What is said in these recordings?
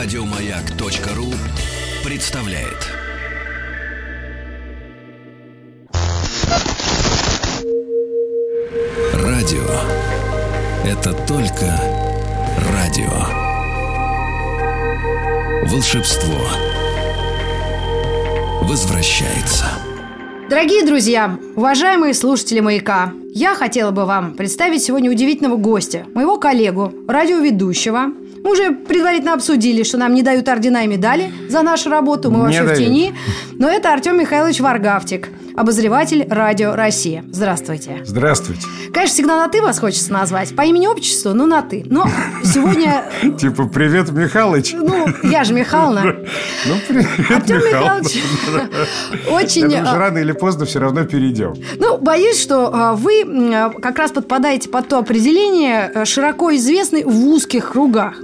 Радиомаяк.ру представляет. Радио это только радио. Волшебство возвращается. Дорогие друзья, уважаемые слушатели «Маяка», я хотела бы вам представить сегодня удивительного гостя, моего коллегу, радиоведущего. Мы уже предварительно обсудили, что нам не дают ордена и медали за нашу работу, мы Не вообще в дают. тени. Но это Артем Михайлович Варгавтик, обозреватель «Радио Россия». Здравствуйте. Здравствуйте. Конечно, всегда на «ты» вас хочется назвать. По имени-отчеству, ну, на «ты». Но сегодня, Типа, привет, Михалыч. ну, я же Михайловна. Ну, привет, Артем Михалыч. Очень... а, рано или поздно все равно перейдем. Ну, боюсь, что а, вы а, как раз подпадаете под то определение, а, широко известный в узких кругах.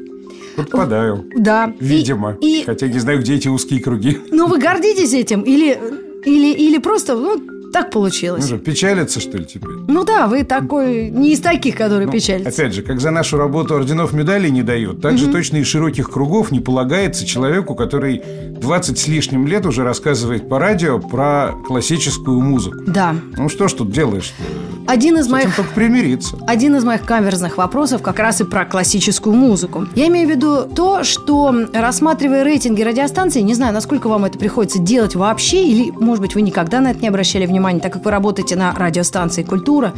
Подпадаю. Да. И- Видимо. И, Хотя не знаю, где эти узкие круги. ну, вы гордитесь этим или, или, или просто, ну, так Ну получилось. что, печалиться, что ли, теперь? Ну да, вы такой, не из таких, которые Ну, печалятся. Опять же, как за нашу работу орденов медалей не дают, так же точно и широких кругов не полагается человеку, который 20 с лишним лет уже рассказывает по радио про классическую музыку. Да. Ну что ж тут делаешь? Один из С моих только примириться. Один из моих каверзных вопросов как раз и про классическую музыку. Я имею в виду то, что рассматривая рейтинги радиостанций, не знаю, насколько вам это приходится делать вообще, или, может быть, вы никогда на это не обращали внимания, так как вы работаете на радиостанции «Культура»,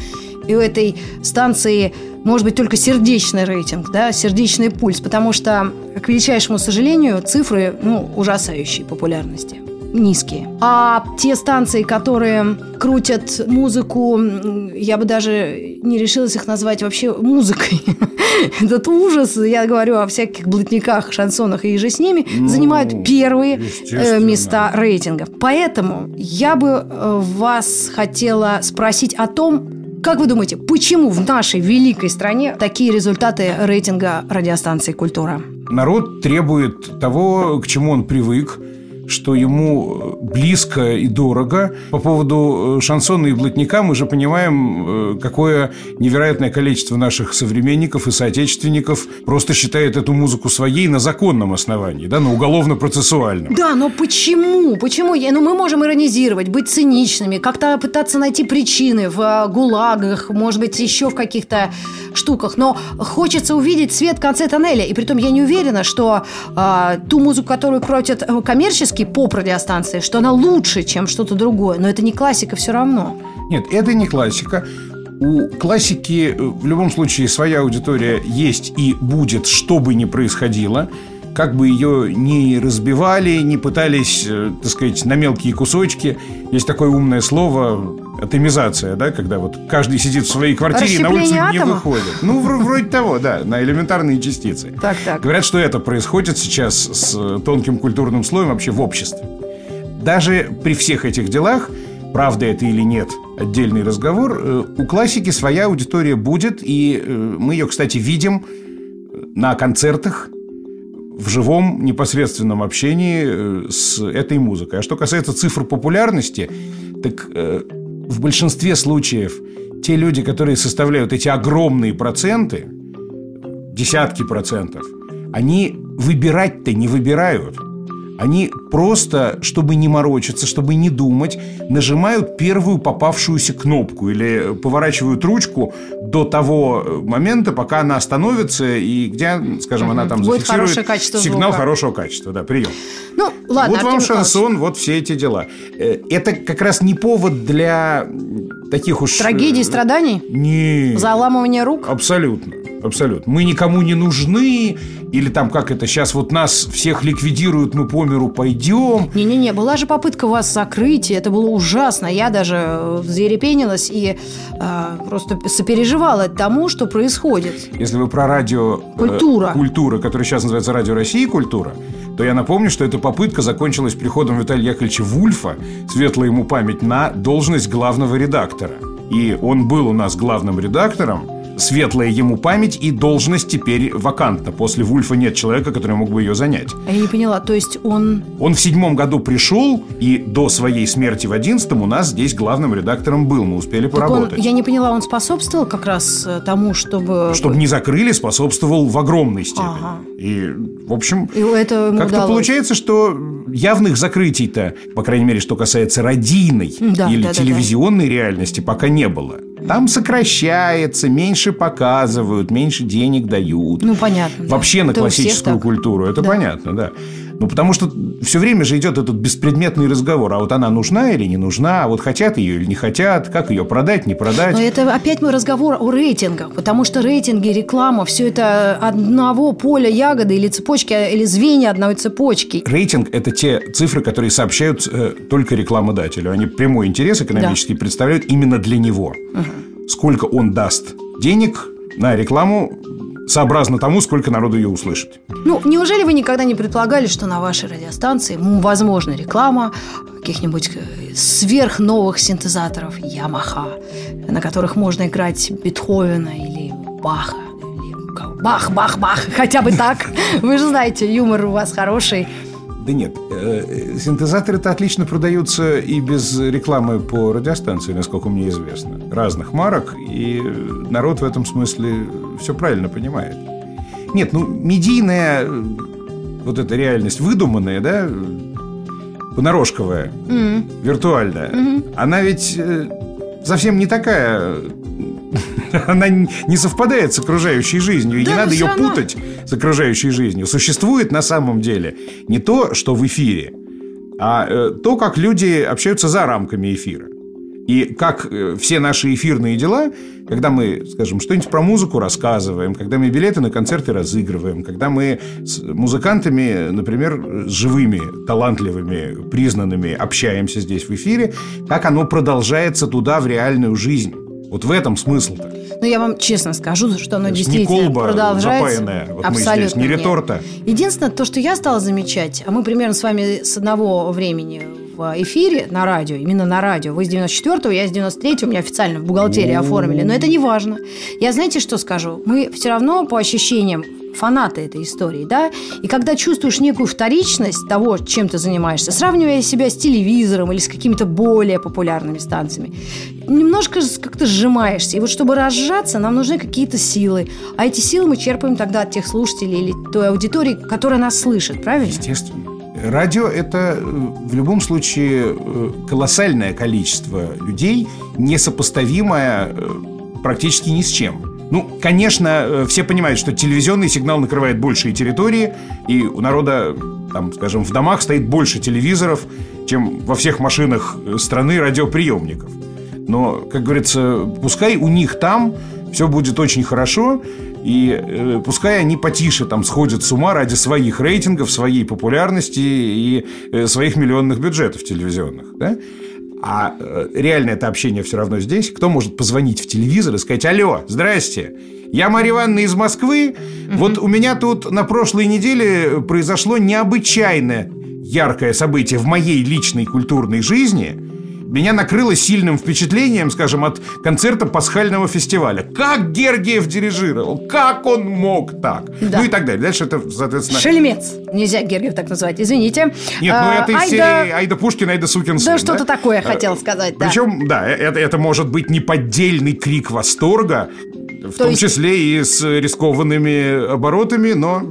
и у этой станции может быть только сердечный рейтинг, да, сердечный пульс, потому что, к величайшему сожалению, цифры, ну, ужасающей популярности низкие. А те станции, которые крутят музыку, я бы даже не решилась их назвать вообще музыкой. Этот ужас, я говорю о всяких блатниках, шансонах и же с ними, Ну, занимают первые э, места рейтингов. Поэтому я бы э, вас хотела спросить о том, как вы думаете, почему в нашей великой стране такие результаты рейтинга радиостанции «Культура»? Народ требует того, к чему он привык, что ему близко и дорого. По поводу э, шансона и блатника мы же понимаем, э, какое невероятное количество наших современников и соотечественников просто считает эту музыку своей на законном основании, да, на уголовно-процессуальном. Да, но почему? Почему? Я- Ну, мы можем иронизировать, быть циничными, как-то пытаться найти причины в э, гулагах, может быть, еще в каких-то штуках. Но хочется увидеть свет в конце тоннеля. И притом я не уверена, что э, ту музыку, которую крутят э, коммерческие поп-радиостанции, что она лучше, чем что-то другое. Но это не классика все равно. Нет, это не классика. У классики э, в любом случае своя аудитория есть и будет, что бы ни происходило. Как бы ее ни разбивали, не пытались, э, так сказать, на мелкие кусочки. Есть такое умное слово атомизация, да, когда вот каждый сидит в своей квартире и на улицу Расщепление не атома? выходит. Ну, вр- вроде того, да, на элементарные частицы. Так, так. Говорят, что это происходит сейчас с э, тонким культурным слоем вообще в обществе. Даже при всех этих делах, правда это или нет, отдельный разговор, э, у классики своя аудитория будет, и э, мы ее, кстати, видим на концертах, в живом непосредственном общении с этой музыкой. А что касается цифр популярности, так в большинстве случаев те люди, которые составляют эти огромные проценты, десятки процентов, они выбирать-то не выбирают. Они просто, чтобы не морочиться, чтобы не думать, нажимают первую попавшуюся кнопку или поворачивают ручку до того э, момента, пока она остановится и где, скажем, она там Будет зафиксирует хорошее сигнал звука. хорошего качества. Да, прием. Ну, ладно, вот вам Артем Михайлович. шансон, вот все эти дела. Э, Это как раз не повод для таких уж... э, Трагедий, страданий? Не. Заламывание рук? Абсолютно. Абсолютно. Мы никому не нужны, или там как это, сейчас вот нас всех ликвидируют, мы по миру пойдем. Не-не-не, была же попытка вас закрыть, и это было ужасно. Я даже э, взъерепенилась и э, просто сопереживала тому, что происходит. Если вы про радио... э, Культура. культура, которая сейчас называется Радио России Культура, то я напомню, что эта попытка закончилась приходом Виталия Яковлевича Вульфа, светлая ему память, на должность главного редактора. И он был у нас главным редактором, светлая ему память, и должность теперь вакантна. После Вульфа нет человека, который мог бы ее занять. А я не поняла, то есть он... Он в седьмом году пришел, и до своей смерти в одиннадцатом у нас здесь главным редактором был. Мы успели Так поработать. он, я не поняла, он способствовал как раз э, тому, чтобы... Чтобы не закрыли, способствовал в огромной степени. Ага. И, в общем, как-то получается, что явных закрытий-то, по крайней мере, что касается радийной Да, или да, да, телевизионной реальности, пока не было. Там сокращается, меньше показывают, меньше денег дают. Ну, понятно. да. Вообще на Это классическую культуру. Это Да. понятно, да. Ну, потому что все время же идет этот беспредметный разговор. А вот она нужна или не нужна? А вот хотят ее или не хотят? Как ее продать, не продать? Но это опять мой разговор о рейтингах, потому что рейтинги, реклама, все это одного поля ягоды или цепочки, или звенья одной цепочки. Рейтинг – это те цифры, которые сообщают э, только рекламодателю. Они прямой интерес экономический представляют именно для него. Сколько он даст денег на рекламу сообразно тому, сколько народу ее услышит. Ну, неужели вы никогда не предполагали, что на вашей радиостанции возможна реклама каких-нибудь э, сверхновых синтезаторов Ямаха, на которых можно играть Бетховена или Баха? Бах, бах, бах, хотя бы так. Вы же знаете, юмор у вас хороший. Да нет, э, синтезаторы-то отлично продаются и без рекламы по радиостанции, насколько мне известно. Разных марок, и народ в этом смысле все правильно понимает. Нет, ну, медийная э, вот эта реальность выдуманная, да, понарошковая, виртуальная, она ведь э, совсем не такая... Она не совпадает с окружающей жизнью, и Да, не надо ее равно. путать с окружающей жизнью. Существует на самом деле не то, что в эфире, а э, то, как люди общаются за рамками эфира. И как э, все наши эфирные дела, когда мы, скажем, что-нибудь про музыку рассказываем, когда мы билеты на концерты разыгрываем, когда мы с музыкантами, например, с живыми, талантливыми, признанными общаемся здесь в эфире, как оно продолжается туда в реальную жизнь. Вот в этом смысл-то. Ну, я вам честно скажу, что оно ж не действительно колба продолжается. запаянная. Вот мы Абсолютно здесь, не нет. реторта. Единственное, то, что я стала замечать, а мы примерно с вами с одного времени в эфире на радио, именно на радио. Вы с 94-го, я с 93-го, у меня официально в бухгалтерии оформили. Но это не важно. Я знаете, что скажу? Мы все равно по ощущениям фанаты этой истории, да? И когда чувствуешь некую вторичность того, чем ты занимаешься, сравнивая себя с телевизором или с какими-то более популярными станциями, немножко как-то сжимаешься. И вот чтобы разжаться, нам нужны какие-то силы. А эти силы мы черпаем тогда от тех слушателей или той аудитории, которая нас слышит, правильно? Естественно. Радио – это э, в любом случае э, колоссальное количество людей, несопоставимое э, практически ни с чем. Ну, конечно, все понимают, что телевизионный сигнал накрывает большие территории, и у народа, там, скажем, в домах стоит больше телевизоров, чем во всех машинах страны радиоприемников. Но, как говорится, пускай у них там все будет очень хорошо, и э, пускай они потише там сходят с ума ради своих рейтингов, своей популярности и э, своих миллионных бюджетов телевизионных, да? А э, реально это общение все равно здесь. Кто может позвонить в телевизор и сказать «Алло, здрасте, я Марья Ивановна из Москвы. Вот у меня тут на прошлой неделе произошло необычайно яркое событие в моей личной культурной жизни. Меня накрыло сильным впечатлением, скажем, от концерта пасхального фестиваля. Как Гергиев дирижировал, как он мог так? Да. Ну и так далее. Дальше это, соответственно... Шельмец. Нельзя Гергиев так называть, извините. Нет, А, ну это из Айда- серии Айда Пушкин, Айда Сукин сын, Да, что-то такое хотел сказать, да. Причем, да, это, это может быть неподдельный крик восторга, в То том есть- числе и с рискованными оборотами, но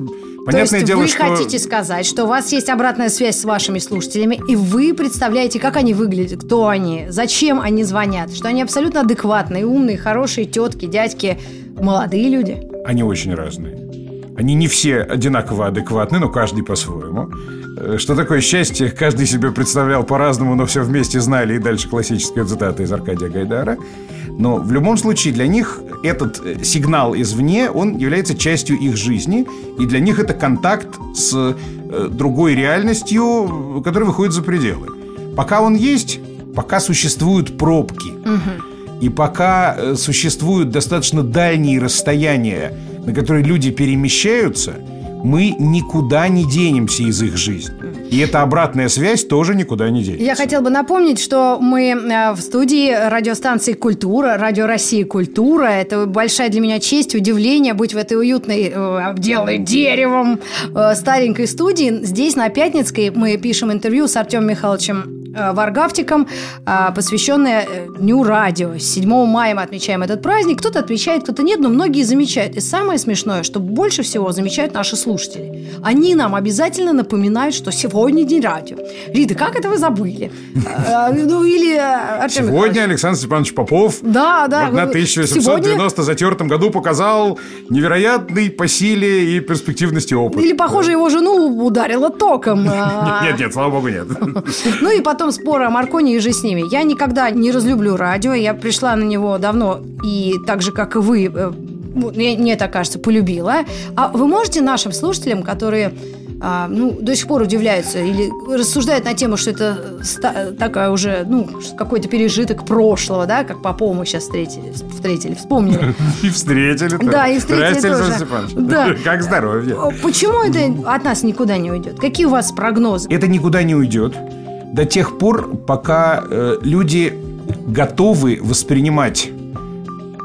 понятное То есть дело, вы что... хотите сказать, что у вас есть обратная связь с вашими слушателями, и вы представляете, как они выглядят, кто они, зачем они звонят, что они абсолютно адекватные, умные, хорошие тетки, дядьки, молодые люди. Они очень разные. Они не все одинаково адекватны, но каждый по-своему. Э, Что такое счастье, каждый себе представлял по-разному, но все вместе знали. И дальше классическая цитата из Аркадия Гайдара. Но в любом случае для них этот э, сигнал извне, он является частью их жизни. И для них это контакт с э, другой реальностью, которая выходит за пределы. Пока он есть, пока существуют пробки, и пока э, существуют достаточно дальние расстояния, на которые люди перемещаются, мы никуда не денемся из их жизни. И эта обратная связь тоже никуда не денется. Я хотел бы напомнить, что мы э, в студии радиостанции «Культура», радио России «Культура». Это большая для меня честь, удивление быть в этой уютной, э, обделанной деревом э, старенькой студии. Здесь, на Пятницкой, мы пишем интервью с Артемом Михайловичем Варгавтиком, посвященное Дню радио. 7 мая мы отмечаем этот праздник. Кто-то отмечает, кто-то нет, но многие замечают. И самое смешное, что больше всего замечают наши слушатели. Они нам обязательно напоминают, что сегодня день радио. Рита, как это вы забыли? Ну, или э, Сегодня Александр Степанович Попов да, да, на 1890 затертом году показал невероятный по силе и перспективности опыт. Или, похоже, его жену ударило током. Нет, нет, слава богу, нет. Ну и потом споры о Марконе и же с ними. Я никогда не разлюблю радио. Я пришла на него давно и так же, как и вы, э, мне, мне так кажется, полюбила. А вы можете нашим слушателям, которые а, ну, до сих пор удивляются или рассуждают на тему, что это ста- такая уже, ну, какой-то пережиток прошлого, да, как Попова мы сейчас встретили, встретили вспомнили. И встретили. Да, и встретили тоже. Да. Как здоровье. Почему это от нас никуда не уйдет? Какие у вас прогнозы? Это никуда не уйдет до тех пор, пока э, люди готовы воспринимать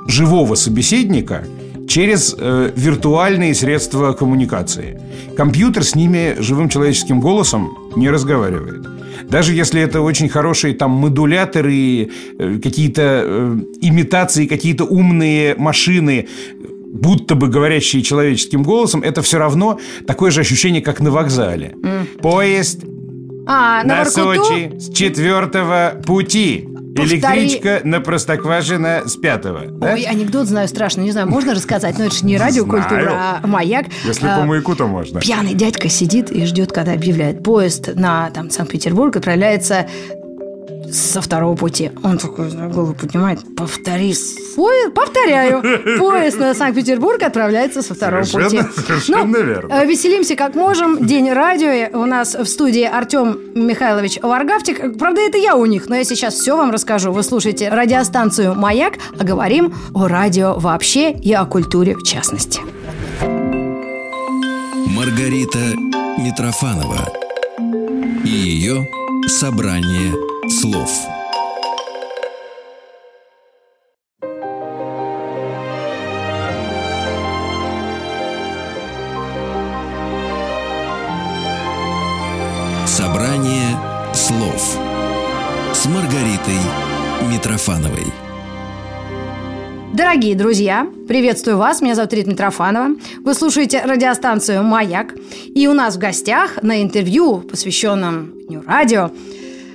живого собеседника – через э, виртуальные средства коммуникации. Компьютер с ними живым человеческим голосом не разговаривает. Даже если это очень хорошие там модуляторы, э, какие-то э, имитации, какие-то умные машины, будто бы говорящие человеческим голосом, это все равно такое же ощущение, как на вокзале. Mm. Поезд а, на, на Сочи с четвертого пути. Электричка на Простоквашино с пятого. Да? Ой, анекдот знаю страшно. Не знаю, можно рассказать, но это же не радиокультура, а маяк. Если а, по маяку, то можно. Пьяный дядька сидит и ждет, когда объявляет поезд на там, Санкт-Петербург отправляется со второго пути. Он такой голову поднимает. Повтори. Поезд, повторяю. Поезд на Санкт-Петербург отправляется со второго совершенно, пути. Совершенно ну, верно. Э, веселимся как можем. День радио. У нас в студии Артем Михайлович Варгавтик. Правда, это я у них, но я сейчас все вам расскажу. Вы слушаете радиостанцию «Маяк», а говорим о радио вообще и о культуре в частности. Маргарита Митрофанова и ее собрание слов. Собрание слов с Маргаритой Митрофановой. Дорогие друзья, приветствую вас. Меня зовут Рита Митрофанова. Вы слушаете радиостанцию «Маяк». И у нас в гостях на интервью, посвященном Дню радио,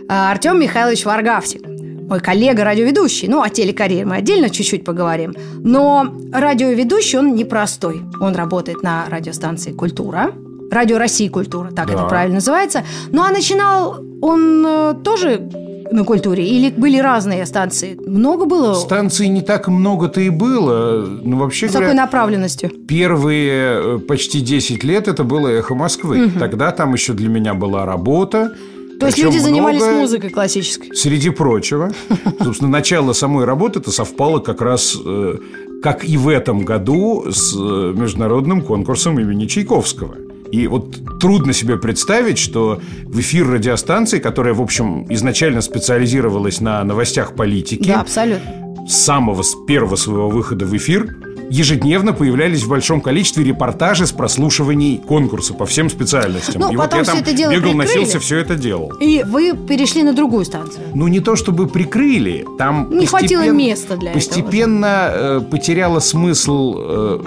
Артем Михайлович Варгавтик мой коллега, радиоведущий. Ну, о телекарьере мы отдельно чуть-чуть поговорим. Но радиоведущий, он непростой. Он работает на радиостанции «Культура». Радио России «Культура», так да. это правильно называется. Ну, а начинал он э, тоже на культуре? Или были разные станции? Много было? Станций не так много-то и было. Ну, вообще С говоря, какой направленностью? Первые э, почти 10 лет это было «Эхо Москвы». Угу. Тогда там еще для меня была работа. То есть люди занимались музыкой классической? Среди прочего. Собственно, начало самой работы это совпало как раз, э, как и в этом году, с э, международным конкурсом имени Чайковского. И вот трудно себе представить, что в эфир радиостанции, которая, в общем, изначально специализировалась на новостях политики, да, абсолютно. с самого с первого своего выхода в эфир, ежедневно появлялись в большом количестве репортажи с прослушиваний конкурса по всем специальностям. Ну, и потом вот я все это дело бегал, прикрыли. носился, все это делал. И вы перешли на другую станцию. Ну, не то чтобы прикрыли, там Не хватило места для постепенно этого. Постепенно потеряло смысл... Э,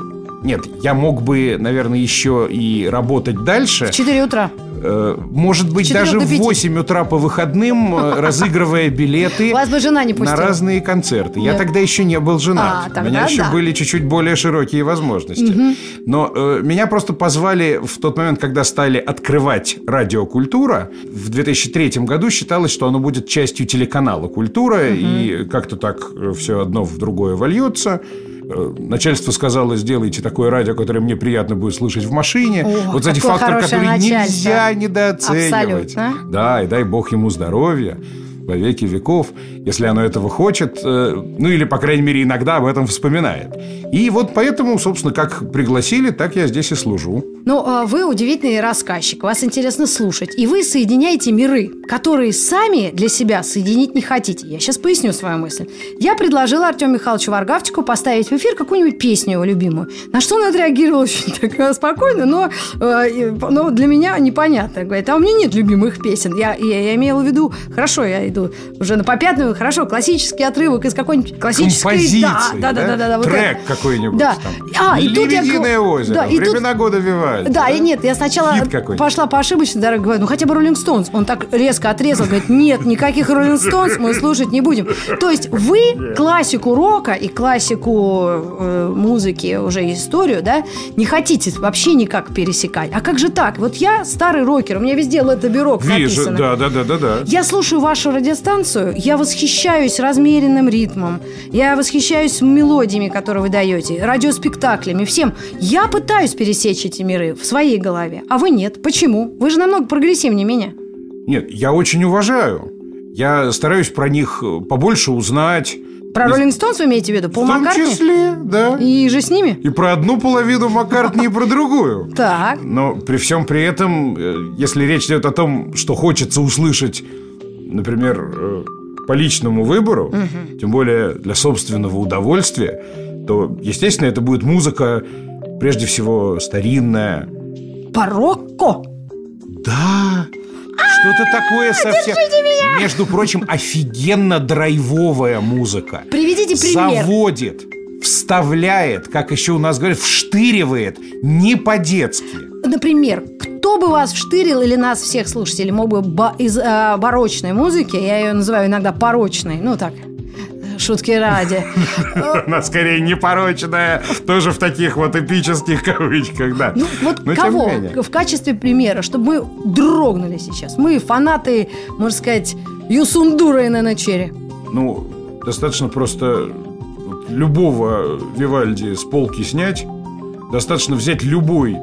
нет, я мог бы, наверное, еще и работать дальше. В 4 утра. Э, может быть, даже в 8 утра по выходным, э, разыгрывая билеты на разные концерты. Я тогда еще не был женат. А, У меня еще были чуть-чуть более широкие возможности. Но э, меня просто позвали в тот момент, когда стали открывать радиокультура. В 2003 году считалось, что оно будет частью телеканала «Культура», и как-то так все одно в другое вольется. Э, начальство сказало, сделайте такое радио, которое мне приятно будет слышать в машине. О, вот эти факторы, которые начальство. нельзя недооценивать. Абсолютно. Да, и дай бог ему здоровья во веки веков, если оно этого хочет, э, ну или, по крайней мере, иногда об этом вспоминает. И вот поэтому, собственно, как пригласили, так я здесь и служу. Но а, вы удивительный рассказчик, вас интересно слушать. И вы соединяете миры, которые сами для себя соединить не хотите. Я сейчас поясню свою мысль. Я предложила Артему Михайловичу Варгавчику поставить в эфир какую-нибудь песню его любимую. На что он отреагировал очень так спокойно, но, э, но для меня непонятно. Говорит, а у меня нет любимых песен. Я, я, я имела в виду, хорошо, я иду уже на попятную, хорошо, классический отрывок из какой-нибудь классической... Композиции, да, да, да, да, да, да, вот Трек это. какой-нибудь. Да. Там. А, и тут я... Озеро, Да, и тут- времена года Вивальди. Да, и нет, я сначала пошла по ошибочной дороге, говорю, ну хотя бы Роллинг Стоунс. Он так резко отрезал, говорит, нет, никаких Роллинг Стоунс мы слушать не будем. То есть вы классику рока и классику э, музыки, уже историю, да, не хотите вообще никак пересекать. А как же так? Вот я старый рокер, у меня везде Лето Бюрок Вижу, написано. да, да, да, да, да. Я слушаю вашу радиостанцию, я восхищаюсь размеренным ритмом, я восхищаюсь мелодиями, которые вы даете, радиоспектаклями, всем. Я пытаюсь пересечь эти миры в своей голове, а вы нет. Почему? Вы же намного прогрессивнее меня. Нет, я очень уважаю. Я стараюсь про них э, побольше узнать. Про Роллинг Стоунс вы имеете в виду? Пол В том Маккартни? числе, да. И же с ними? И про одну половину Маккартни, и про другую. Так. Но при всем при этом, э, если речь идет о том, что хочется услышать, например, э, по личному выбору, тем более для собственного удовольствия, то, естественно, это будет музыка, прежде всего, старинная. Порокко? Да, что-то такое совсем... Между прочим, офигенно драйвовая музыка. Приведите пример. Заводит, вставляет, как еще у нас говорят, вштыривает, не по-детски. Например, кто бы вас вштырил или нас всех слушателей мог бы из э, барочной музыки, я ее называю иногда порочной, ну так, шутки ради. Она скорее непорочная, тоже в таких вот эпических кавычках, да. Ну, вот Но кого в качестве примера, чтобы мы дрогнули сейчас? Мы фанаты, можно сказать, Юсундура и Наночери. Ну, достаточно просто любого Вивальди с полки снять, достаточно взять любой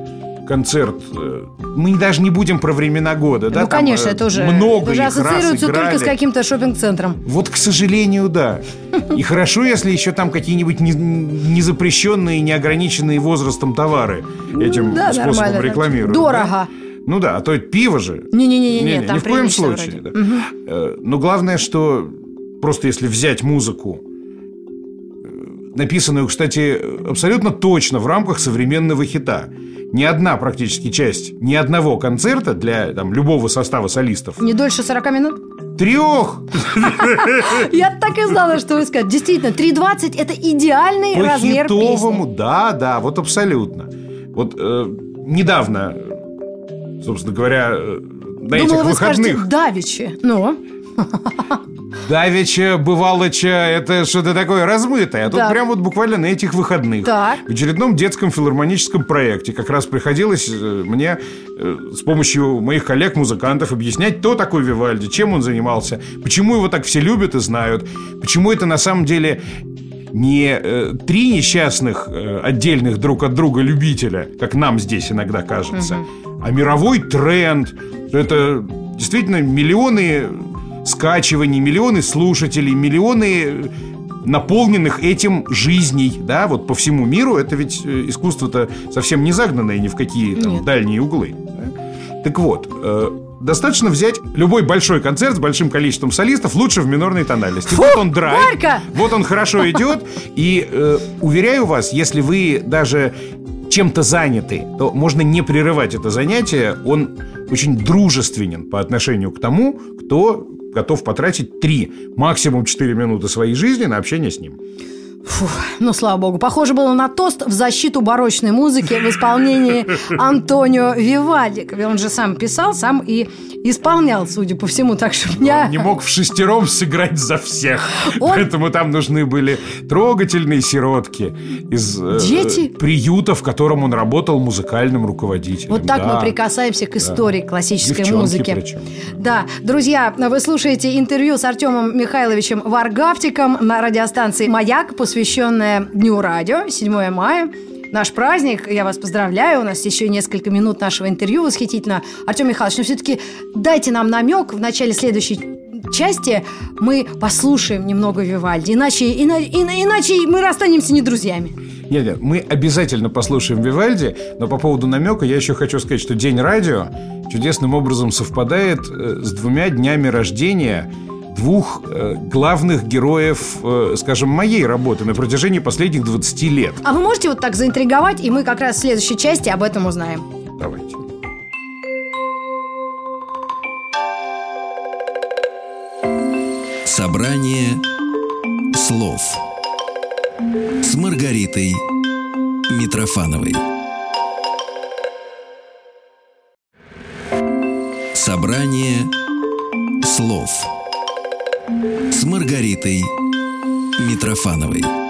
концерт. э, Мы даже не будем про времена года, да? ну, там, конечно, э, это уже, много уже ассоциируется только с каким-то шопинг-центром. Вот, к сожалению, да. И хорошо, если еще там какие-нибудь не- незапрещенные, неограниченные возрастом товары этим Да, способом рекламируют. Дорого. да? Ну да, а то пиво же. Не-не-не, Не-не, там ни в коем случае. да. Э, Но главное, что просто если взять музыку, написанную, кстати, абсолютно точно в рамках современного хита, ни одна практически часть, ни одного концерта для там, любого состава солистов. Не дольше 40 минут? Трех Я так и знала, что вы скажете. Действительно, 3.20 – это идеальный по размер хитовому, песни. да, да, вот абсолютно. Вот э, недавно, собственно говоря, э, на Думала, этих вы скажете выходных «давичи». Ну, Давича, бывалоча, это что-то такое размытое. А тут Так. прям вот буквально на этих выходных. Так. В очередном детском филармоническом проекте как раз приходилось э, мне э, с помощью моих коллег-музыкантов объяснять, кто такой Вивальди, чем он занимался, почему его так все любят и знают, почему это на самом деле не э, три несчастных э, отдельных друг от друга любителя, как нам здесь иногда кажется, а мировой тренд. Это действительно миллионы скачиваний, миллионы слушателей, миллионы наполненных этим жизней, да, вот по всему миру. Это ведь э, искусство-то совсем не загнанное ни в какие там, Нет. дальние углы. да. Так вот, э, достаточно взять любой большой концерт с большим количеством солистов, лучше в минорной тональности. вот он драйв, Варька! вот он хорошо идет, и э, уверяю вас, если вы даже чем-то заняты, то можно не прерывать это занятие. Он очень дружественен по отношению к тому, кто готов потратить 3, максимум 4 минуты своей жизни на общение с ним. Фу, ну, слава богу. Похоже было на тост в защиту барочной музыки в исполнении Антонио Вивальди. Он же сам писал, сам и исполнял, судя по всему. Так что меня... Он не мог в шестером сыграть за всех. Он- Поэтому там нужны были трогательные сиротки из э, Дети? приюта, в котором он работал музыкальным руководителем. Вот так Да. мы прикасаемся к истории классической Девчонки музыки. причем. Да, друзья, вы слушаете интервью с Артемом Михайловичем Варгавтиком на радиостанции «Маяк», посвященное Дню радио, 7 мая. Наш праздник, я вас поздравляю, у нас еще несколько минут нашего интервью восхитительно. Артем Михайлович, ну все-таки дайте нам намек в начале следующей части мы послушаем немного Вивальди, иначе, ина, ина, иначе мы расстанемся не друзьями. Нет, нет, мы обязательно послушаем Вивальди, но по поводу намека я еще хочу сказать, что День радио чудесным образом совпадает э, с двумя днями рождения двух э, главных героев, э, скажем, моей работы на протяжении последних 20 лет. А вы можете вот так заинтриговать, и мы как раз в следующей части об этом узнаем. Давайте. Собрание слов с Маргаритой Митрофановой. Собрание слов с Маргаритой Митрофановой.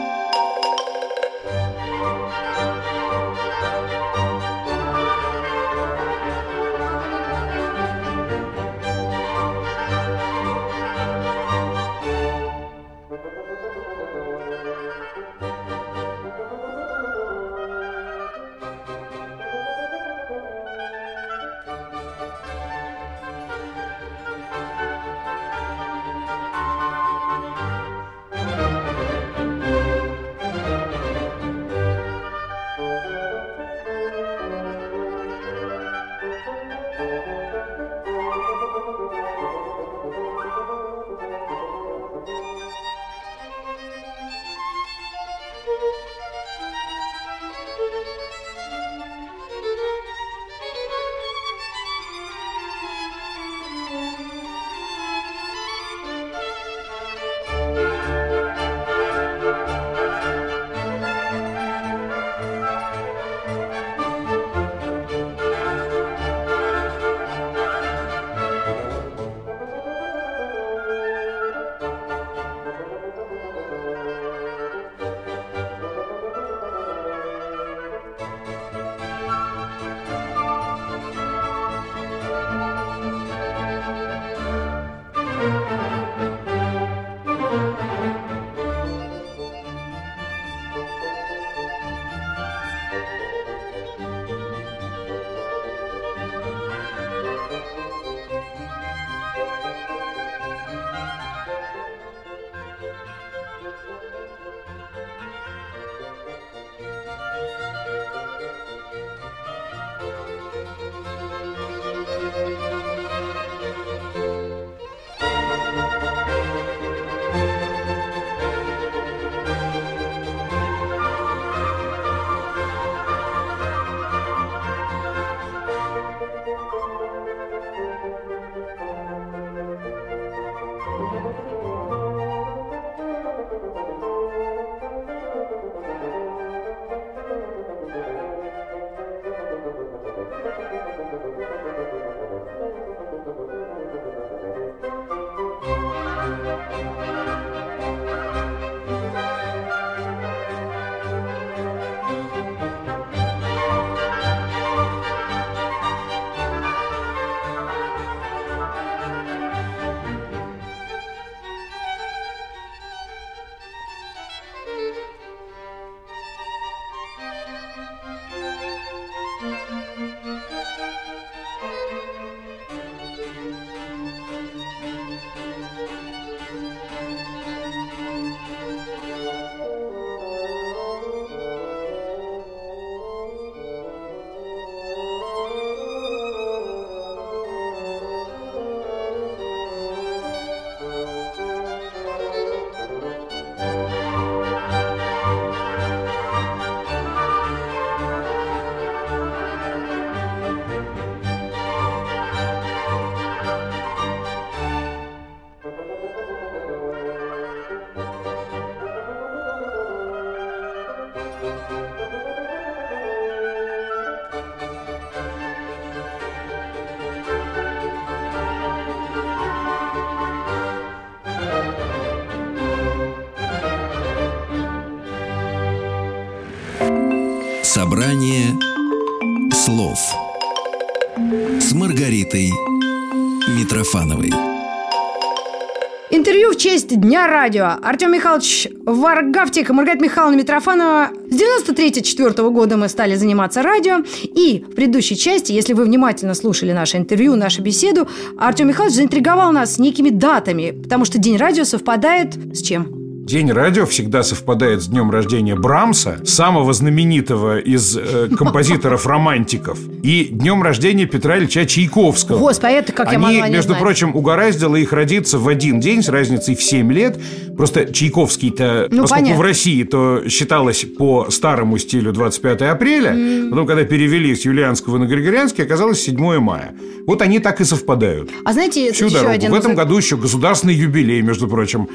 Честь Дня радио. Артем Михайлович Варгавтик, Маргарита Михайловна Митрофанова. С 93-4 года мы стали заниматься радио. И в предыдущей части, если вы внимательно слушали наше интервью, нашу беседу, Артем Михайлович заинтриговал нас некими датами, потому что День радио совпадает с чем? День радио всегда совпадает с днем рождения Брамса, самого знаменитого из э, композиторов-романтиков, и днем рождения Петра Ильича Чайковского. Господи, это как я Они, могла не между знать. прочим, угораздило их родиться в один день с разницей в 7 лет. Просто Чайковский-то, Ну, поскольку понятно. в России, то считалось по старому стилю 25 апреля, потом, когда перевели с юлианского на григорианский, оказалось 7 мая. Вот они так и совпадают. А знаете, Всю дорогу. один В этом году еще государственный юбилей, между прочим.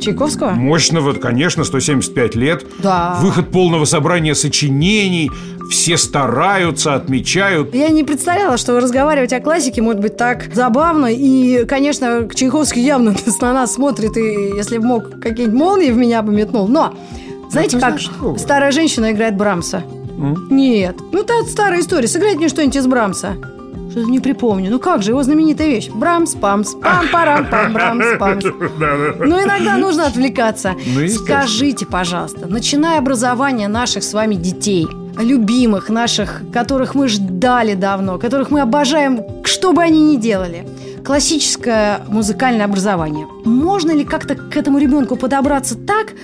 Чайковского? Мощного, конечно, 175 лет. Да. Выход полного собрания сочинений. Все стараются, отмечают. Я не представляла, что разговаривать о классике может быть так забавно. И, конечно, Чайковский явно на нас смотрит, и если бы мог какие-нибудь молнии в меня бы метнул. Но, знаете, ты как что? старая женщина играет Брамса? М? Нет. Ну, это старая история. Сыграть мне что-нибудь из Брамса. Что-то не припомню. Ну как же, его знаменитая вещь. Брамс, памс, пам парам пам брамс, памс. Ну, иногда нужно отвлекаться. Ну. Скажите, пожалуйста, начиная образование наших с вами детей, любимых наших, которых мы ждали давно, которых мы обожаем, что бы они ни делали, классическое музыкальное образование. Можно ли как-то к этому ребенку подобраться так,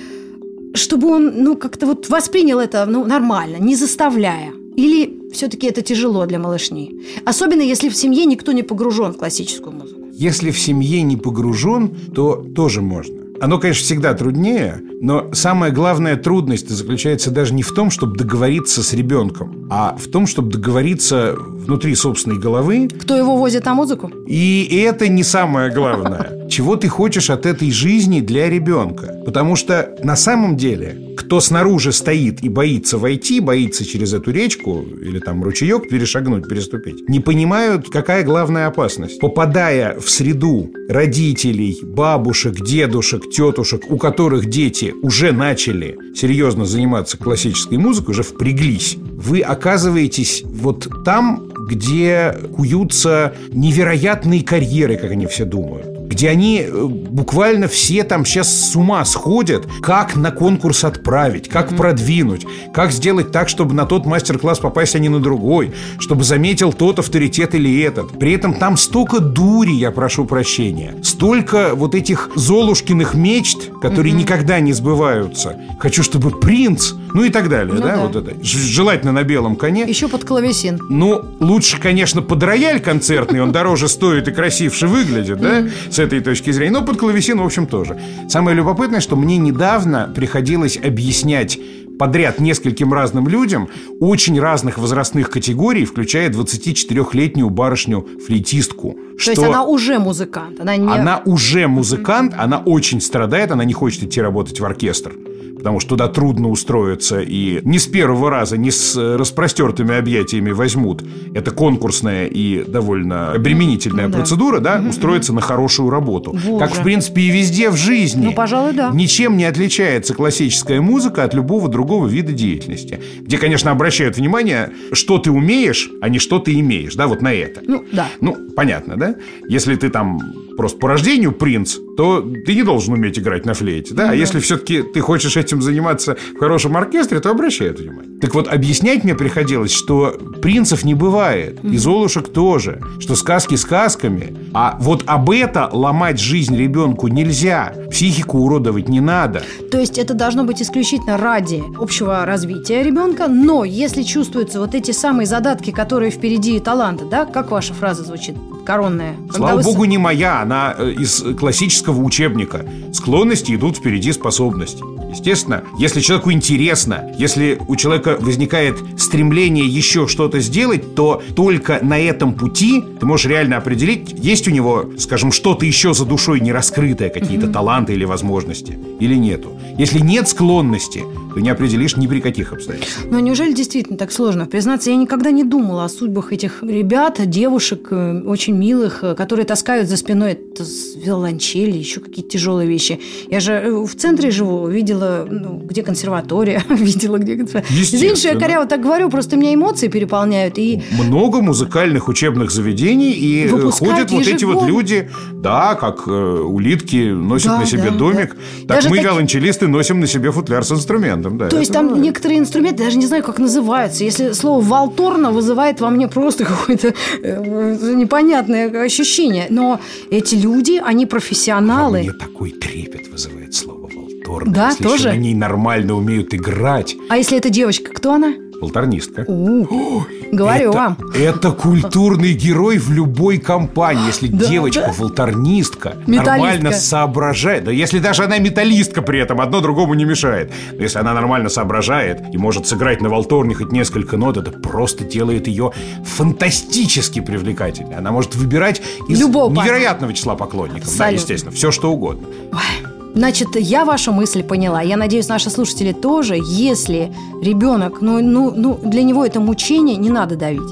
чтобы он, ну, как-то вот воспринял это, ну, нормально, не заставляя? Или все-таки это тяжело для малышни? Особенно, если в семье никто не погружен в классическую музыку. Если в семье не погружен, то тоже можно. Оно, конечно, всегда труднее, но самая главная трудность заключается даже не в том, чтобы договориться с ребенком, а в том, чтобы договориться внутри собственной головы. Кто его возит на музыку? И это не самое главное. Чего ты хочешь от этой жизни для ребенка? Потому что на самом деле, кто снаружи стоит и боится войти, боится через эту речку или там ручеек перешагнуть, переступить, не понимают, какая главная опасность. Попадая в среду родителей, бабушек, дедушек, тетушек, у которых дети уже начали серьезно заниматься классической музыкой, уже впряглись, вы оказываетесь вот там, где куются невероятные карьеры, как они все думают где они э, буквально все там сейчас с ума сходят, как на конкурс отправить, как продвинуть, как сделать так, чтобы на тот мастер-класс попасть, а не на другой, чтобы заметил тот авторитет или этот. При этом там столько дури, я прошу прощения, столько вот этих золушкиных мечт, которые никогда не сбываются. Хочу, чтобы принц, ну и так далее, Ну да, да. вот это. Желательно на белом коне. Еще под клавесин. Ну, лучше, конечно, под рояль концертный, он дороже стоит и красивше выглядит, да, с этой точки зрения. Но под клавесин, в общем, тоже. Самое любопытное, что мне недавно приходилось объяснять подряд нескольким разным людям очень разных возрастных категорий, включая 24-летнюю барышню-флейтистку. То есть она уже музыкант. Она не... Она уже музыкант, она очень страдает, она не хочет идти работать в оркестр. Потому что туда трудно устроиться и не с первого раза, не с э, распростертыми объятиями возьмут. Это конкурсная и довольно обременительная Ну да. процедура, да, устроиться на хорошую работу. Боже. Как, в принципе, и везде в жизни. Ну, пожалуй, да. Ничем не отличается классическая музыка от любого другого вида деятельности. Где, конечно, обращают внимание, что ты умеешь, а не что ты имеешь, да, вот на это. Ну, да. Ну, понятно, да? Если ты там просто по рождению принц, то ты не должен уметь играть на флейте, да? А если все-таки ты хочешь этим заниматься в хорошем оркестре, то обращай это внимание. Так вот, объяснять мне приходилось, что принцев не бывает, и золушек тоже, что сказки сказками, а вот об это ломать жизнь ребенку нельзя, психику уродовать не надо. То есть это должно быть исключительно ради общего развития ребенка, но если чувствуются вот эти самые задатки, которые впереди и таланты, да, как ваша фраза звучит, коронная? Слава с- богу, не моя, она э, из классического учебника. Склонности идут впереди способностей. Естественно, если человеку интересно, если у человека возникает стремление еще что-то сделать, то только на этом пути ты можешь реально определить, есть у него, скажем, что-то еще за душой не раскрытое, какие-то таланты или возможности, или нету. Если нет склонности, ты не определишь ни при каких обстоятельствах. Но неужели действительно так сложно? Признаться, я никогда не думала о судьбах этих ребят, девушек, э, очень милых, э, которые таскают за спиной виолончели, еще какие-то тяжелые вещи. Я же э, в центре живу, видела, ну, где консерватория, видела, где... Извините, что я коряво так говорю, просто меня эмоции переполняют. И Много музыкальных учебных заведений, и Выпускают ходят вот эти вот люди, да, как э, улитки носят Да, на себе да, домик, да. так Даже мы, таки- виолончелисты, носим на себе футляр с инструментом. Да, То есть там бывает. некоторые инструменты, даже не знаю, как называются. Если слово «валторна» вызывает во мне просто какое-то э, непонятное ощущение. Но эти люди, они Во профессионалы. мне такой трепет вызывает слово «волторна». Да, если тоже? еще на ней нормально умеют играть. А если это девочка, кто она? Волторнистка. У, говорю это, вам. Это культурный герой в любой компании. Если Да, девочка да. нормально соображает. Да если даже она металлистка при этом, одно другому не мешает. Но если она нормально соображает и может сыграть на волторне хоть несколько нот, это просто делает ее фантастически привлекательной. Она может выбирать из Любого невероятного числа поклонников. Да, Абсолютно. естественно, все что угодно. Значит, я вашу мысль поняла. Я надеюсь, наши слушатели тоже. Если ребенок, ну, ну, ну, для него это мучение, не надо давить.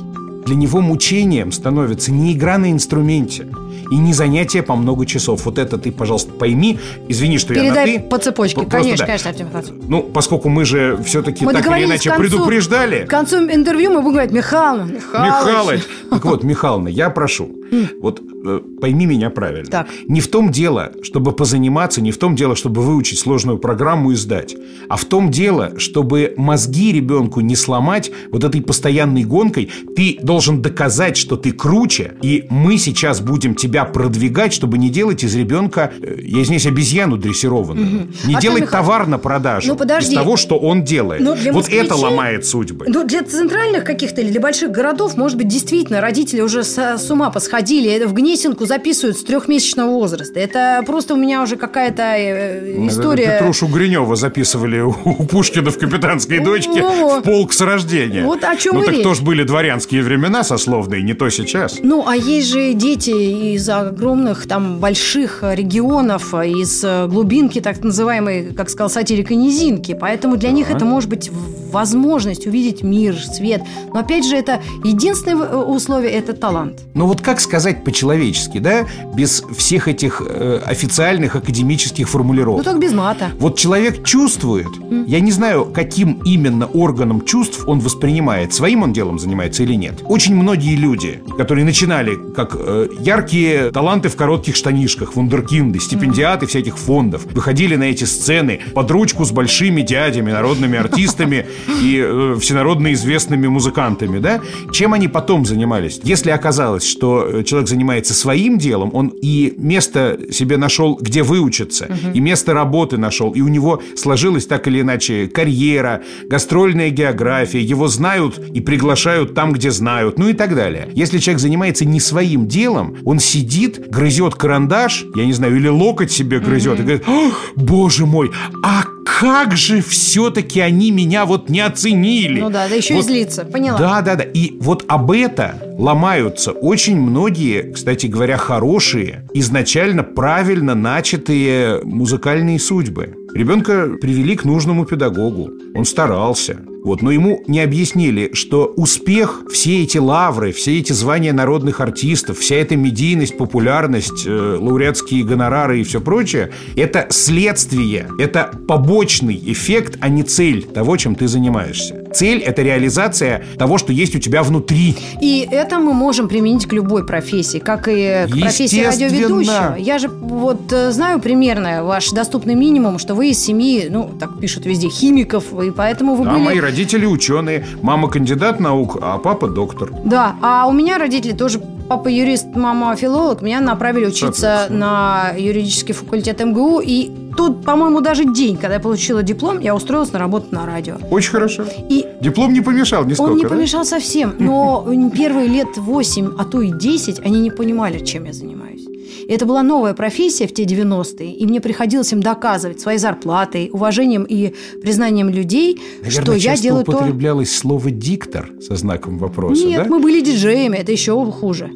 Для него мучением становится не игра на инструменте и не занятие по много часов. Вот это ты, пожалуйста, пойми. Извини, что я на Передай «ты». по цепочке. Просто конечно, да. конечно, Артем Михайлович. Ну, поскольку мы же все-таки Мы так или иначе концу- предупреждали. К концу интервью мы будем говорить, Михайловна, Михайлович. Михалыч. Так вот, Михайловна, я прошу, вот э, пойми меня правильно. Так. Не в том дело, чтобы позаниматься, не в том дело, чтобы выучить сложную программу и сдать, а в том дело, чтобы мозги ребенку не сломать вот этой постоянной гонкой. Ты должен доказать, что ты круче, и мы сейчас будем тебя продвигать, чтобы не делать из ребенка, э, я извиняюсь, обезьяну дрессированную. Не Артем делать товар на продажу ну, подожди. из того, что он делает. Ну, для вот это москвичей- ломает судьбы. Ну, для центральных каких-то или для больших городов, может быть, действительно, родители уже с, с ума посходили. Это в Гнесинку записывают с трехмесячного возраста. Это просто у меня уже какая-то э, история... Петрушу Гринева записывали у у Пушкина в «Капитанской дочке» в полк с рождения. Вот о чем Ну так речь. то ж были дворянские времена сословные, не то сейчас. Ну, а есть же дети из огромных, там, больших регионов, из э, глубинки, так называемой, как сказал сатирик, и низинки. Поэтому для них это может быть возможность увидеть мир, свет. Но, опять же, это единственное э, условие – это талант. Но вот как сказать по-человечески, да, без всех этих э, официальных академических Ну, формулировок? только без мата. Вот человек чувствует, я не знаю, каким именно органом чувств он воспринимает, своим он делом занимается или нет. Очень многие люди, которые начинали как э, яркие таланты в коротких штанишках, вундеркинды, стипендиаты всяких фондов, выходили на эти сцены под ручку с большими дядями, народными артистами и э, всенародно известными музыкантами, да? Чем они потом занимались? Если оказалось, что э, человек занимается своим делом, он и место себе нашел, где выучиться, и место работы нашел, и у него сложилась так или иначе карьера, гастрольная география, его знают и приглашают там, где знают, ну и так далее. Если человек занимается не своим делом, он сидит, грызет карандаш, я не знаю, или локоть себе грызет, и говорит, «О, боже мой, а как же все-таки они меня вот не оценили. Ну да, да еще и Вот злиться. Поняла. да, да, да. И вот об это ломаются очень многие, кстати говоря, хорошие, изначально правильно начатые музыкальные судьбы. Ребенка привели к нужному педагогу. Он старался. Вот, но ему не объяснили, что успех, все эти лавры, все эти звания народных артистов, вся эта медийность, популярность, э, лауреатские гонорары и все прочее, это следствие, это побочный эффект, а не цель того, чем ты занимаешься. Цель – это реализация того, что есть у тебя внутри. И это мы можем применить к любой профессии, как и к профессии радиоведущего. Я же вот э, знаю примерно ваш доступный минимум, что вы из семьи, ну, так пишут везде, химиков, и поэтому вы А были... мои родители ученые. Мама кандидат наук, а папа доктор. Да, а у меня родители тоже папа юрист, мама филолог, меня направили учиться на юридический факультет МГУ, и тут, по-моему, даже день, когда я получила диплом, я устроилась на работу на радио. Очень хорошо. И Диплом не помешал нисколько, он не да? помешал совсем, но первые лет 8, а то и 10 они не понимали, чем я занимаюсь. И это была новая профессия в те 90-е, и мне приходилось им доказывать своей зарплатой, уважением и признанием людей, Наверное, что я делаю то... употреблялось слово «диктор» со знаком вопроса, Нет, да? мы были диджеями, это еще хуже.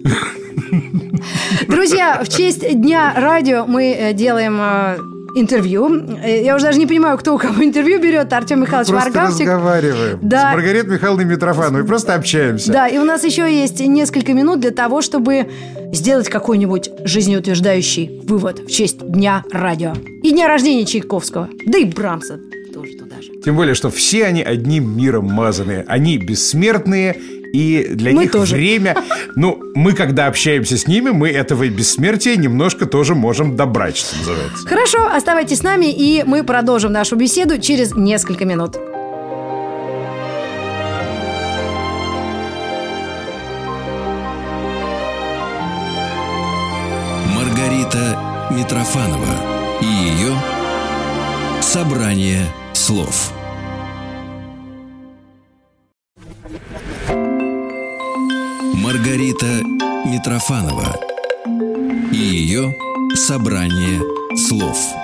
Друзья, в честь Дня радио мы э, делаем э, интервью. Э, Я уже даже не понимаю, кто у кого интервью берет. Артем Михайлович Просто Варгавчик. разговариваем Да. с Маргаритой Михайловной Митрофановой. Просто общаемся. Да, и у нас еще есть несколько минут для того, чтобы сделать какой-нибудь жизнеутверждающий вывод в честь Дня радио. И дня рождения Чайковского. Да и Брамса тоже туда же. Тем более, что все они одним миром мазаны. Они бессмертные, и для Мы них тоже. время... Ну, мы, когда общаемся с ними, мы этого бессмертия немножко тоже можем добрать, что называется. Хорошо, оставайтесь с нами, и мы продолжим нашу беседу через несколько минут. Маргарита Митрофанова и ее «Собрание слов». Маргарита Митрофанова и ее «Собрание слов».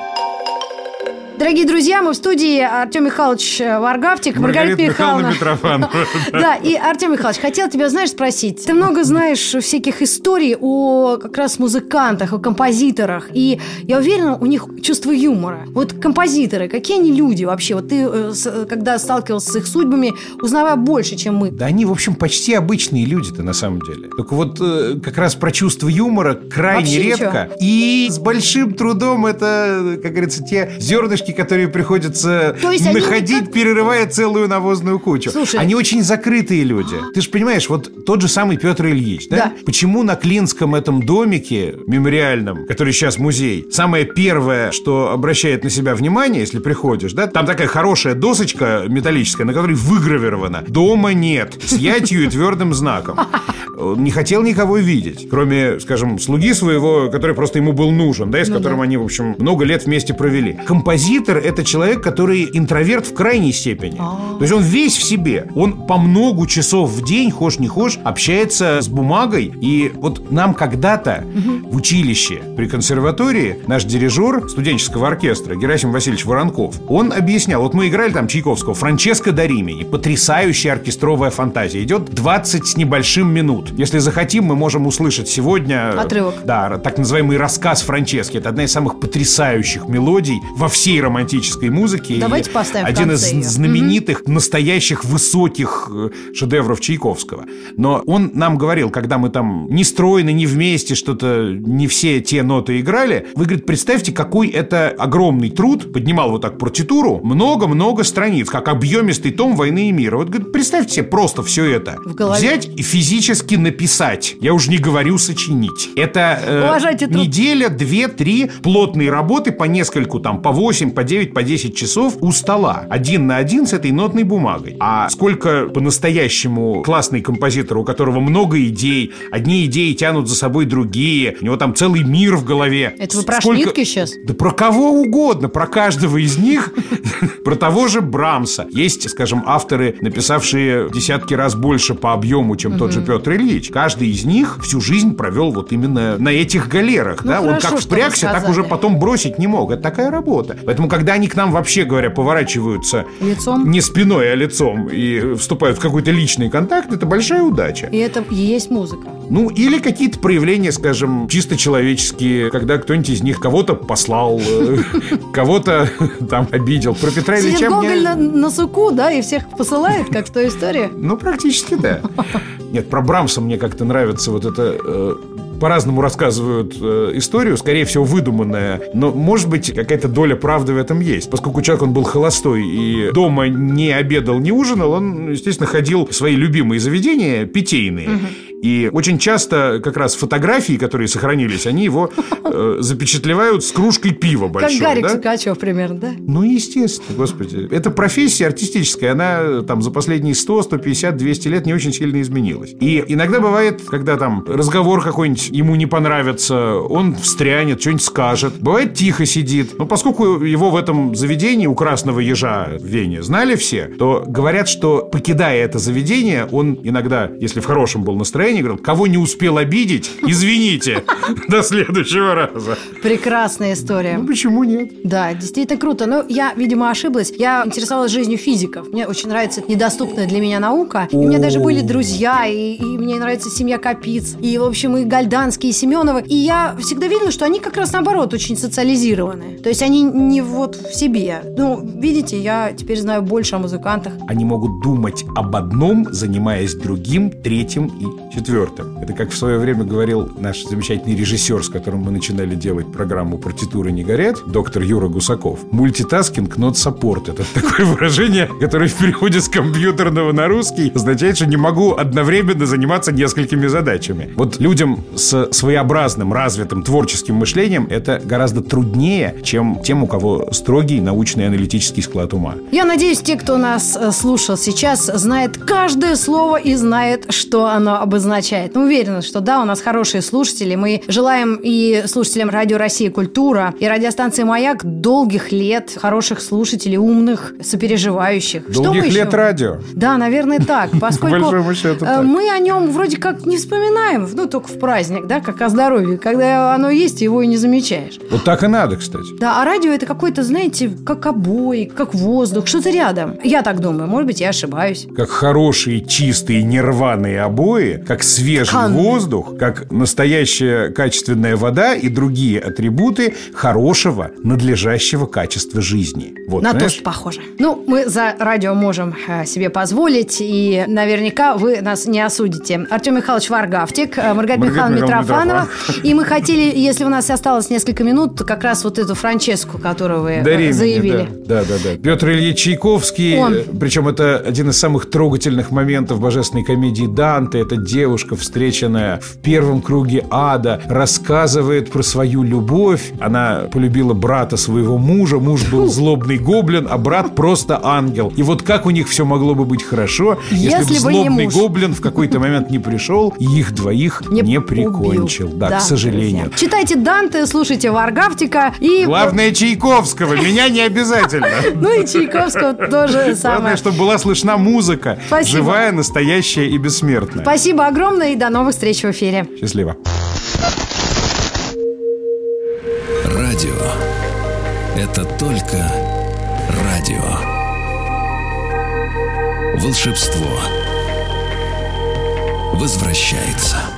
Дорогие друзья, мы в студии Артем Михайлович э, Варгавтик, Маргарита, Михайловна Михайловна. Митрофанова. Да, и Артем Михайлович, хотел тебя, знаешь, спросить. Ты много знаешь всяких историй о как раз музыкантах, о композиторах. И я уверена, у них чувство юмора. Вот композиторы, какие они люди вообще? Вот ты, э, с- когда сталкивался с их судьбами, узнавая больше, чем мы. Да они, в общем, почти обычные люди-то на самом деле. Только вот э, как раз про чувство юмора крайне Вообще редко. И с большим трудом это, как говорится, те зернышки, которые приходится находить, никак- перерывая целую навозную кучу. Слушай. Они очень закрытые люди. Ты же понимаешь, вот тот же самый Петр Ильич, да? Да. Почему на Клинском этом домике мемориальном, который сейчас музей, самое первое, что обращает на себя внимание, если приходишь, да, там такая хорошая досочка металлическая, на которой выгравировано «Дома нет» с ятью и твердым знаком. Он не хотел никого видеть, кроме, скажем, слуги своего, который просто ему был нужен, да, и с Ну которым да. они, в общем, много лет вместе провели. Композитор — это человек, который интроверт в крайней степени. То есть он весь в себе. Он по много часов в день, хошь не хошь, общается с бумагой. И вот нам когда-то в училище при консерватории наш дирижер студенческого оркестра Герасим Васильевич Воронков, он объяснял, вот мы играли там Чайковского, Франческо Даримини, потрясающая оркестровая фантазия. Идет 20 с небольшим минут. Если захотим, мы можем услышать сегодня... Отрывок. Да, так называемый рассказ Франчески. Это одна из самых потрясающих мелодий во всей романтической музыке. И Давайте поставим в Один из её. знаменитых, настоящих, высоких э, шедевров Чайковского. Но он нам говорил, когда мы там не стройно, не вместе, что-то не все те ноты играли, вы, говорит, представьте, какой это огромный труд. Поднимал вот так партитуру, много-много страниц, как объемистый том «Войны и мира». Вот, говорит, представьте себе просто все это. Взять и физически написать. Я уже не говорю сочинить. Это э, Уважайте неделя, две, три плотные работы по нескольку, там, по 8, по 9, по 10 часов у стола. Один на один с этой нотной бумагой. А сколько по-настоящему классный композитор, у которого много идей, одни идеи тянут за собой другие, у него там целый мир в голове. Это вы про Сколько- Шнитке сейчас? Да про кого угодно, про каждого из них, про того же Брамса. Есть, скажем, авторы, написавшие десятки раз больше по объему, чем тот же Петр Ильич. Каждый из них всю жизнь провел вот именно на этих галерах. Ну, да? Он как впрягся, так уже потом бросить не мог. Это такая работа. Поэтому, когда они к нам, вообще говоря, поворачиваются Лицом. не спиной, а лицом и вступают в какой-то личный контакт, это большая удача. И это и есть музыка. Ну, или какие-то проявления, скажем, чисто человеческие, когда кто-нибудь из них кого-то послал, э, кого-то там обидел. Про Петра Ильича Гоголь на, на суку, да, и всех посылает, как в той истории. Ну, практически да. Нет, про Брамса мне как-то нравится вот это... по-разному рассказывают э, историю, скорее всего, выдуманная. Но, может быть, какая-то доля правды в этом есть. Поскольку человек, он был холостой и дома не обедал, не ужинал, он, естественно, ходил в свои любимые заведения, питейные. И очень часто как раз фотографии, которые сохранились, они его э, запечатлевают с кружкой пива Как большой. Гарик да? Сукачев примерно, да? Ну, естественно, господи. Эта профессия артистическая, она э, там за последние 100, 150, 200 лет не очень сильно изменилась. И иногда бывает, когда там разговор какой-нибудь ему не понравится, он встрянет, что-нибудь скажет. Бывает, тихо сидит. Но поскольку его в этом заведении у Красного Ежа в Вене знали все, то говорят, что покидая это заведение, он иногда, если в хорошем был настроении, настроение, говорил, кого не успел обидеть, извините, до следующего раза. Прекрасная история. Ну, почему нет? Да, действительно круто. Но я, видимо, ошиблась. Я интересовалась жизнью физиков. Мне очень нравится эта недоступная для меня наука. И у меня даже были друзья, и, и мне нравится семья Капиц, и, в общем, и Гольданские, и Семеновы. И я всегда видела, что они как раз наоборот очень социализированы. То есть они не вот в себе. Ну, видите, я теперь знаю больше о музыкантах. Они могут думать об одном, занимаясь другим, третьим и четвертым. Это как в свое время говорил наш замечательный режиссер, с которым мы начинали делать программу «Партитуры не горят», доктор Юра Гусаков. Multitasking not support. Это такое выражение, которое в переводе с компьютерного на русский означает, что не могу одновременно заниматься несколькими задачами. Вот людям с своеобразным, развитым творческим мышлением это гораздо труднее, чем тем, у кого строгий научный аналитический склад ума. Я надеюсь, те, кто нас э, слушал сейчас, знает каждое слово и знает, что оно обозначает. Ну, уверена, что да, у нас хорошие слушатели. Мы желаем и слушателям Радио Россия Культура, и радиостанции Маяк долгих лет, хороших слушателей, умных, сопереживающих. Долгих что лет радио. Да, наверное, так. Поскольку э, мы о нем вроде как не вспоминаем, ну, только в праздник, да, как о здоровье. Когда оно есть, его и не замечаешь. Вот так и надо, кстати. Да, а радио это какой-то, знаете, как обои, как воздух, что-то рядом. Я так думаю, может быть, я ошибаюсь. Как хорошие, чистые, нерваные обои, как свежий Тканые. воздух, как настоящая качественная вода и другие атрибуты хорошего, надлежащего качества жизни. Вот, На знаешь? тост похоже. Ну, мы за радио можем э, себе позволить, и наверняка вы нас не осудите. Артем Михайлович Варгавтик, э, Маргарита Маргарита Михайловна Митрофанова. И мы хотели, если у нас осталось несколько минут, как раз вот эту Франческу, которую вы э, До Римени, заявили. Да, да, да. Петр Ильич Чайковский, Он. причем это один из самых трогательных моментов божественной комедии Данте. Это девушка, встреченная в первом круге ада, рассказывает про свою любовь. Она полюбила брата своего мужа. Муж был злобный гоблин, а брат просто ангел. И вот как у них все могло бы быть хорошо, если, Если бы не злобный гоблин в какой-то момент не пришел и их двоих не, убил. прикончил. Да, к сожалению. друзья. Читайте Данте, слушайте Варгавтика и... Главное Чайковского, меня не обязательно. Ну и Чайковского тоже самое. Главное, чтобы была слышна музыка. Живая, настоящая и бессмертная. Спасибо огромное и до новых встреч в эфире. Счастливо. Радио. Это только радио. Волшебство. Возвращается.